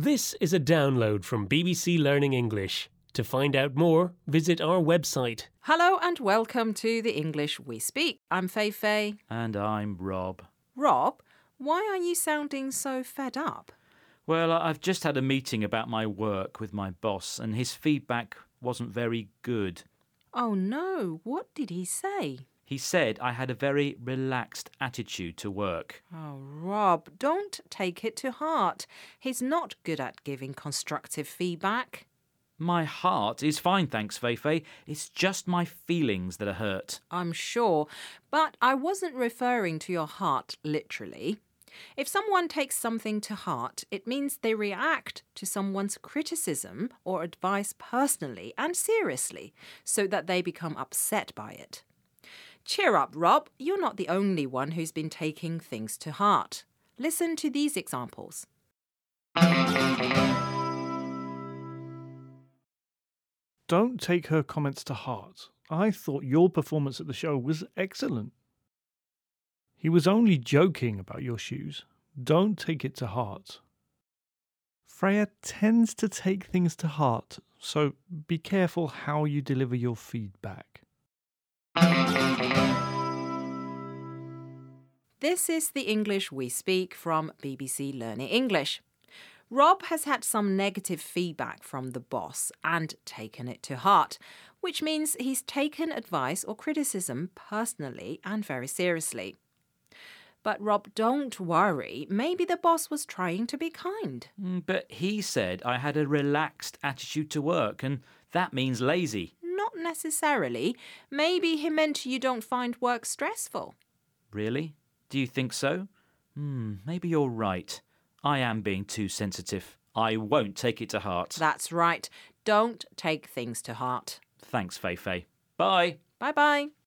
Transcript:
This is a download from BBC Learning English. To find out more, visit our website. Hello and welcome to the English We Speak. I'm Feifei. And I'm Rob. Rob, why are you sounding so fed up? Well, I've just had a meeting about my work with my boss, and his feedback wasn't very good. Oh no, what did he say? He said I had a very relaxed attitude to work. Oh, Rob, don't take it to heart. He's not good at giving constructive feedback. My heart is fine, thanks, Feifei. It's just my feelings that are hurt. I'm sure, but I wasn't referring to your heart literally. If someone takes something to heart, it means they react to someone's criticism or advice personally and seriously, so that they become upset by it. Cheer up, Rob. You're not the only one who's been taking things to heart. Listen to these examples. Don't take her comments to heart. I thought your performance at the show was excellent. He was only joking about your shoes. Don't take it to heart. Freya tends to take things to heart, so be careful how you deliver your feedback. This is the English we speak from BBC Learning English. Rob has had some negative feedback from the boss and taken it to heart, which means he's taken advice or criticism personally and very seriously. But Rob, don't worry. Maybe the boss was trying to be kind. Mm, But he said I had a relaxed attitude to work, and that means lazy. Necessarily. Maybe he meant you don't find work stressful. Really? Do you think so? Hmm, maybe you're right. I am being too sensitive. I won't take it to heart. That's right. Don't take things to heart. Thanks, Feifei. Bye. Bye bye.